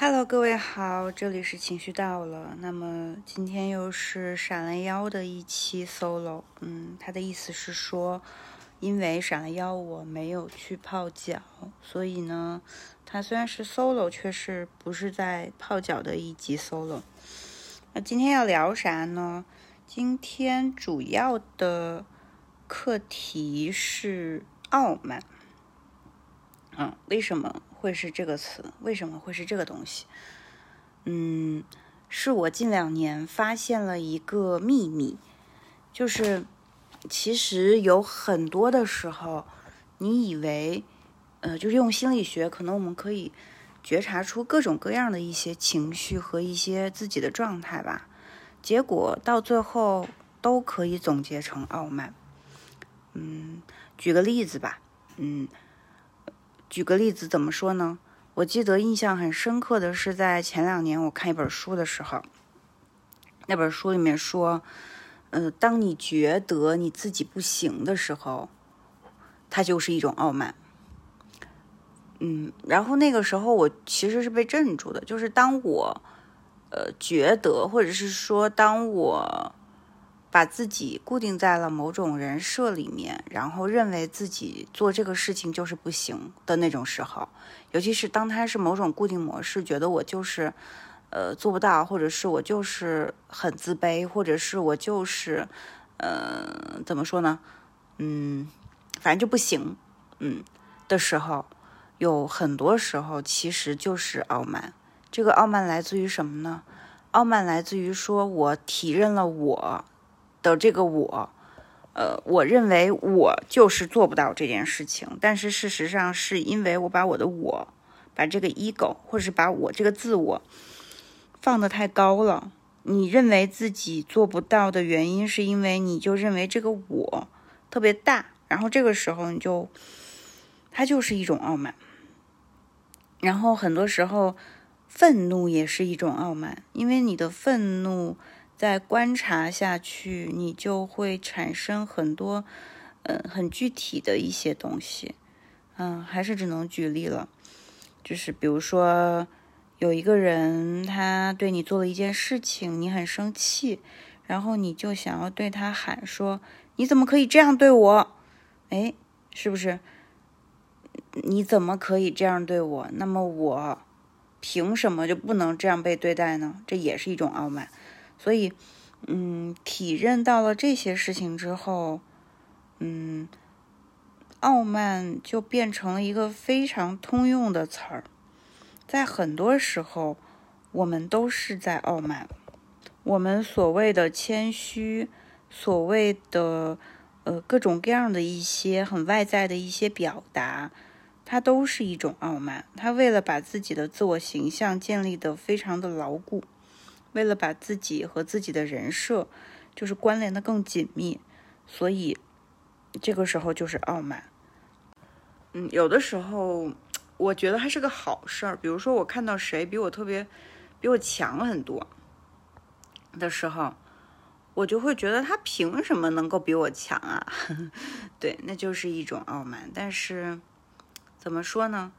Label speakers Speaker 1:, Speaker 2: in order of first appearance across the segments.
Speaker 1: Hello，各位好，这里是情绪到了。那么今天又是闪了腰的一期 solo。嗯，他的意思是说，因为闪了腰，我没有去泡脚，所以呢，他虽然是 solo，却是不是在泡脚的一集 solo。那今天要聊啥呢？今天主要的课题是傲慢。嗯，为什么？会是这个词？为什么会是这个东西？嗯，是我近两年发现了一个秘密，就是其实有很多的时候，你以为，呃，就是用心理学，可能我们可以觉察出各种各样的一些情绪和一些自己的状态吧，结果到最后都可以总结成傲慢。嗯，举个例子吧，嗯。举个例子，怎么说呢？我记得印象很深刻的是，在前两年我看一本书的时候，那本书里面说，呃，当你觉得你自己不行的时候，它就是一种傲慢。嗯，然后那个时候我其实是被镇住的，就是当我，呃，觉得，或者是说，当我。把自己固定在了某种人设里面，然后认为自己做这个事情就是不行的那种时候，尤其是当他是某种固定模式，觉得我就是，呃，做不到，或者是我就是很自卑，或者是我就是，呃，怎么说呢？嗯，反正就不行，嗯的时候，有很多时候其实就是傲慢。这个傲慢来自于什么呢？傲慢来自于说我体认了我。的这个我，呃，我认为我就是做不到这件事情，但是事实上是因为我把我的我，把这个 ego，或者是把我这个自我放得太高了。你认为自己做不到的原因，是因为你就认为这个我特别大，然后这个时候你就，它就是一种傲慢。然后很多时候，愤怒也是一种傲慢，因为你的愤怒。再观察下去，你就会产生很多，嗯，很具体的一些东西，嗯，还是只能举例了，就是比如说，有一个人他对你做了一件事情，你很生气，然后你就想要对他喊说：“你怎么可以这样对我？”哎，是不是？你怎么可以这样对我？那么我凭什么就不能这样被对待呢？这也是一种傲慢。所以，嗯，体认到了这些事情之后，嗯，傲慢就变成了一个非常通用的词儿。在很多时候，我们都是在傲慢。我们所谓的谦虚，所谓的呃各种各样的一些很外在的一些表达，它都是一种傲慢。他为了把自己的自我形象建立的非常的牢固。为了把自己和自己的人设就是关联的更紧密，所以这个时候就是傲慢。嗯，有的时候我觉得还是个好事儿。比如说，我看到谁比我特别比我强很多的时候，我就会觉得他凭什么能够比我强啊？对，那就是一种傲慢。但是怎么说呢？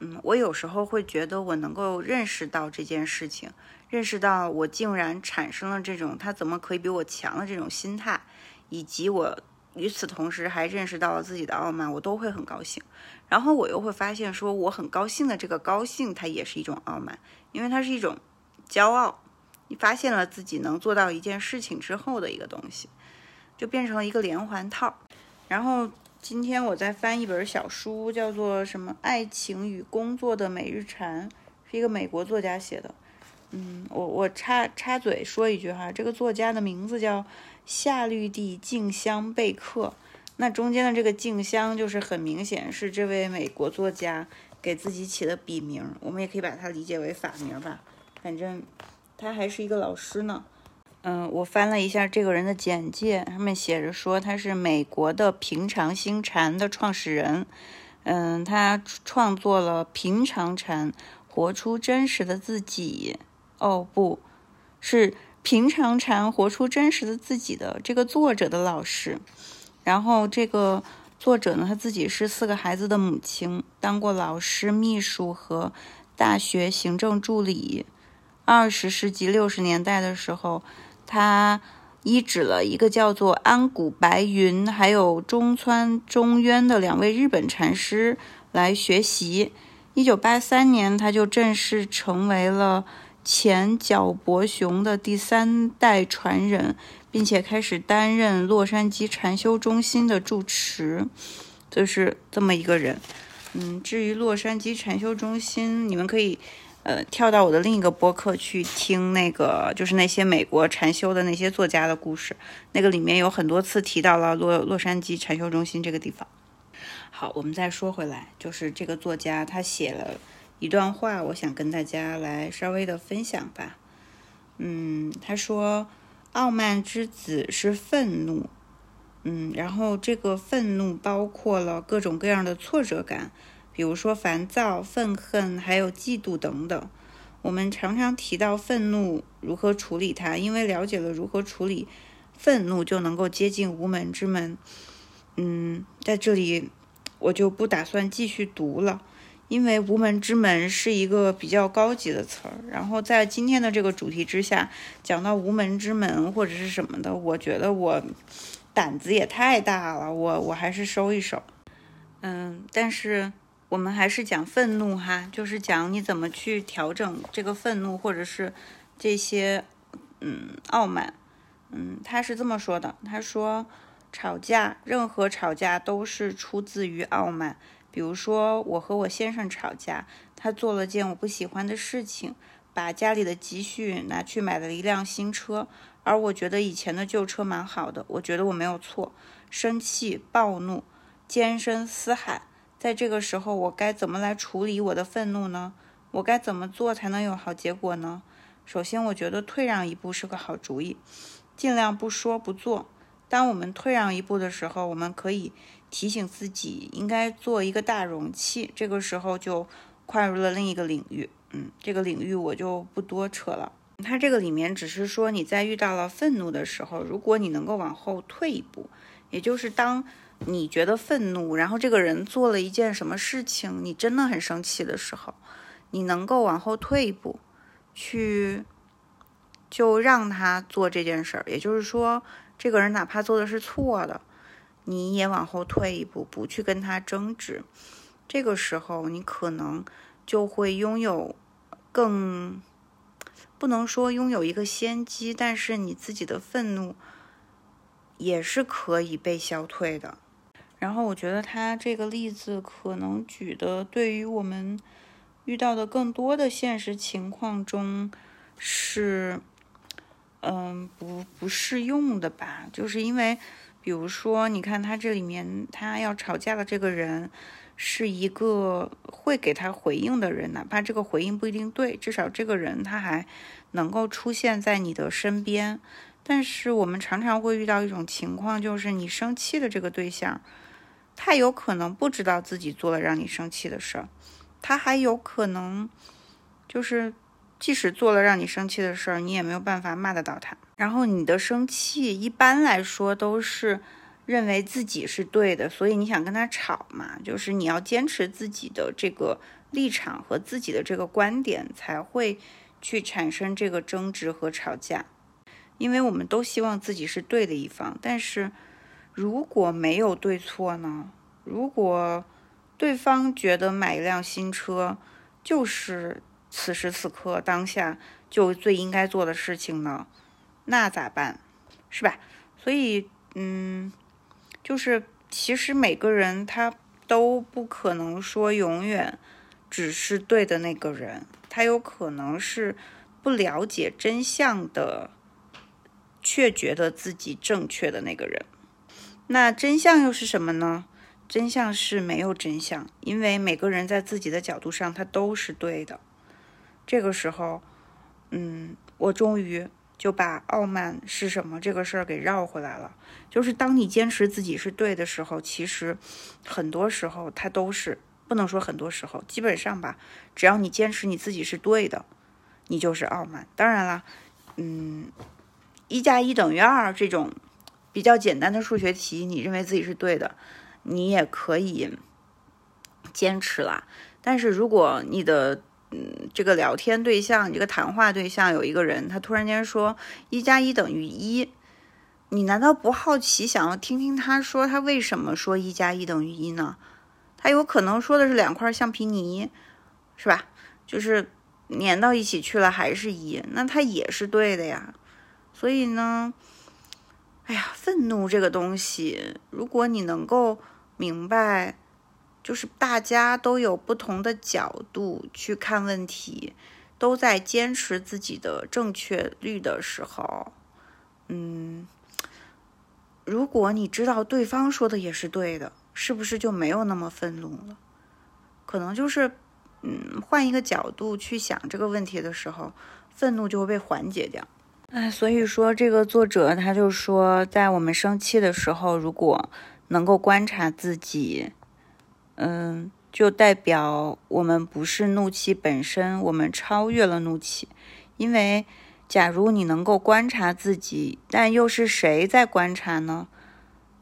Speaker 1: 嗯，我有时候会觉得我能够认识到这件事情。认识到我竟然产生了这种他怎么可以比我强的这种心态，以及我与此同时还认识到了自己的傲慢，我都会很高兴。然后我又会发现说我很高兴的这个高兴，它也是一种傲慢，因为它是一种骄傲。你发现了自己能做到一件事情之后的一个东西，就变成了一个连环套。然后今天我在翻一本小书，叫做什么《爱情与工作的每日禅》，是一个美国作家写的。嗯，我我插插嘴说一句哈，这个作家的名字叫夏绿蒂静香贝克。那中间的这个静香，就是很明显是这位美国作家给自己起的笔名，我们也可以把它理解为法名吧。反正他还是一个老师呢。嗯，我翻了一下这个人的简介，上面写着说他是美国的平常心禅的创始人。嗯，他创作了平常禅，活出真实的自己。哦，不是平常禅活出真实的自己的这个作者的老师，然后这个作者呢，他自己是四个孩子的母亲，当过老师、秘书和大学行政助理。二十世纪六十年代的时候，他依止了一个叫做安谷白云还有中川中渊的两位日本禅师来学习。一九八三年，他就正式成为了前角博雄的第三代传人，并且开始担任洛杉矶禅修中心的住持。就是这么一个人。嗯，至于洛杉矶禅修中心，你们可以呃跳到我的另一个播客去听那个，就是那些美国禅修的那些作家的故事。那个里面有很多次提到了洛洛杉矶禅修中心这个地方。好，我们再说回来，就是这个作家他写了一段话，我想跟大家来稍微的分享吧。嗯，他说：“傲慢之子是愤怒。”嗯，然后这个愤怒包括了各种各样的挫折感，比如说烦躁、愤恨，还有嫉妒等等。我们常常提到愤怒如何处理它，因为了解了如何处理愤怒，就能够接近无门之门。嗯，在这里。我就不打算继续读了，因为无门之门是一个比较高级的词儿。然后在今天的这个主题之下，讲到无门之门或者是什么的，我觉得我胆子也太大了，我我还是收一收。嗯，但是我们还是讲愤怒哈，就是讲你怎么去调整这个愤怒，或者是这些嗯傲慢。嗯，他是这么说的，他说。吵架，任何吵架都是出自于傲慢。比如说，我和我先生吵架，他做了件我不喜欢的事情，把家里的积蓄拿去买了一辆新车，而我觉得以前的旧车蛮好的，我觉得我没有错。生气、暴怒、尖声嘶喊，在这个时候，我该怎么来处理我的愤怒呢？我该怎么做才能有好结果呢？首先，我觉得退让一步是个好主意，尽量不说不做。当我们退让一步的时候，我们可以提醒自己应该做一个大容器。这个时候就跨入了另一个领域，嗯，这个领域我就不多扯了。它这个里面只是说你在遇到了愤怒的时候，如果你能够往后退一步，也就是当你觉得愤怒，然后这个人做了一件什么事情，你真的很生气的时候，你能够往后退一步，去就让他做这件事儿，也就是说。这个人哪怕做的是错的，你也往后退一步，不去跟他争执。这个时候，你可能就会拥有更不能说拥有一个先机，但是你自己的愤怒也是可以被消退的。然后，我觉得他这个例子可能举的，对于我们遇到的更多的现实情况中是。嗯，不不适用的吧？就是因为，比如说，你看他这里面，他要吵架的这个人，是一个会给他回应的人，哪怕这个回应不一定对，至少这个人他还能够出现在你的身边。但是我们常常会遇到一种情况，就是你生气的这个对象，他有可能不知道自己做了让你生气的事儿，他还有可能就是。即使做了让你生气的事儿，你也没有办法骂得到他。然后你的生气一般来说都是认为自己是对的，所以你想跟他吵嘛，就是你要坚持自己的这个立场和自己的这个观点，才会去产生这个争执和吵架。因为我们都希望自己是对的一方，但是如果没有对错呢？如果对方觉得买一辆新车就是。此时此刻，当下就最应该做的事情呢，那咋办？是吧？所以，嗯，就是其实每个人他都不可能说永远只是对的那个人，他有可能是不了解真相的，却觉得自己正确的那个人。那真相又是什么呢？真相是没有真相，因为每个人在自己的角度上，他都是对的。这个时候，嗯，我终于就把傲慢是什么这个事儿给绕回来了。就是当你坚持自己是对的时候，其实很多时候它都是不能说很多时候，基本上吧，只要你坚持你自己是对的，你就是傲慢。当然了，嗯，一加一等于二这种比较简单的数学题，你认为自己是对的，你也可以坚持啦。但是如果你的嗯，这个聊天对象，你这个谈话对象有一个人，他突然间说一加一等于一，你难道不好奇想要听听他说他为什么说一加一等于一呢？他有可能说的是两块橡皮泥，是吧？就是粘到一起去了还是一，那他也是对的呀。所以呢，哎呀，愤怒这个东西，如果你能够明白。就是大家都有不同的角度去看问题，都在坚持自己的正确率的时候，嗯，如果你知道对方说的也是对的，是不是就没有那么愤怒了？可能就是，嗯，换一个角度去想这个问题的时候，愤怒就会被缓解掉。哎，所以说这个作者他就说，在我们生气的时候，如果能够观察自己。嗯，就代表我们不是怒气本身，我们超越了怒气。因为，假如你能够观察自己，但又是谁在观察呢？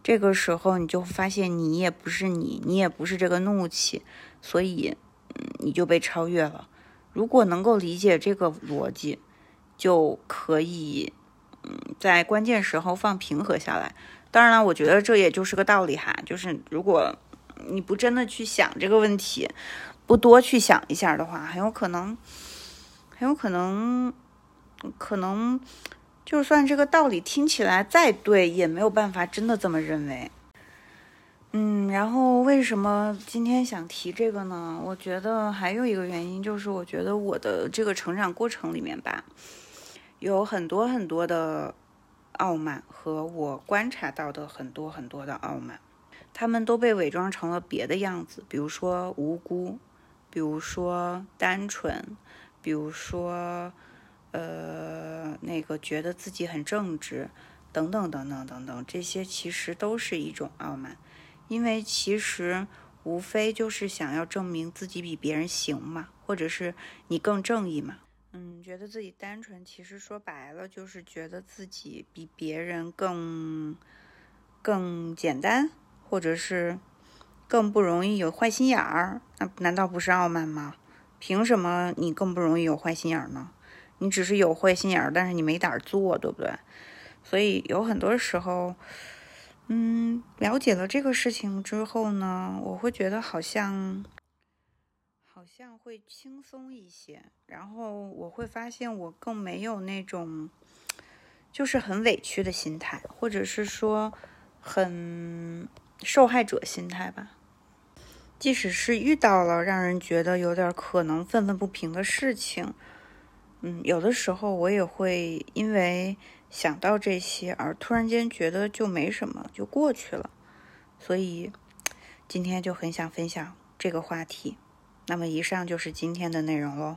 Speaker 1: 这个时候你就发现你也不是你，你也不是这个怒气，所以，嗯，你就被超越了。如果能够理解这个逻辑，就可以，嗯，在关键时候放平和下来。当然了，我觉得这也就是个道理哈，就是如果。你不真的去想这个问题，不多去想一下的话，很有可能，很有可能，可能就算这个道理听起来再对，也没有办法真的这么认为。嗯，然后为什么今天想提这个呢？我觉得还有一个原因就是，我觉得我的这个成长过程里面吧，有很多很多的傲慢和我观察到的很多很多的傲慢。他们都被伪装成了别的样子，比如说无辜，比如说单纯，比如说，呃，那个觉得自己很正直，等等等等等等，这些其实都是一种傲慢，因为其实无非就是想要证明自己比别人行嘛，或者是你更正义嘛。嗯，觉得自己单纯，其实说白了就是觉得自己比别人更更简单。或者是更不容易有坏心眼儿，那难道不是傲慢吗？凭什么你更不容易有坏心眼儿呢？你只是有坏心眼儿，但是你没胆儿做，对不对？所以有很多时候，嗯，了解了这个事情之后呢，我会觉得好像好像会轻松一些，然后我会发现我更没有那种就是很委屈的心态，或者是说很。受害者心态吧，即使是遇到了让人觉得有点可能愤愤不平的事情，嗯，有的时候我也会因为想到这些而突然间觉得就没什么，就过去了。所以今天就很想分享这个话题。那么以上就是今天的内容喽。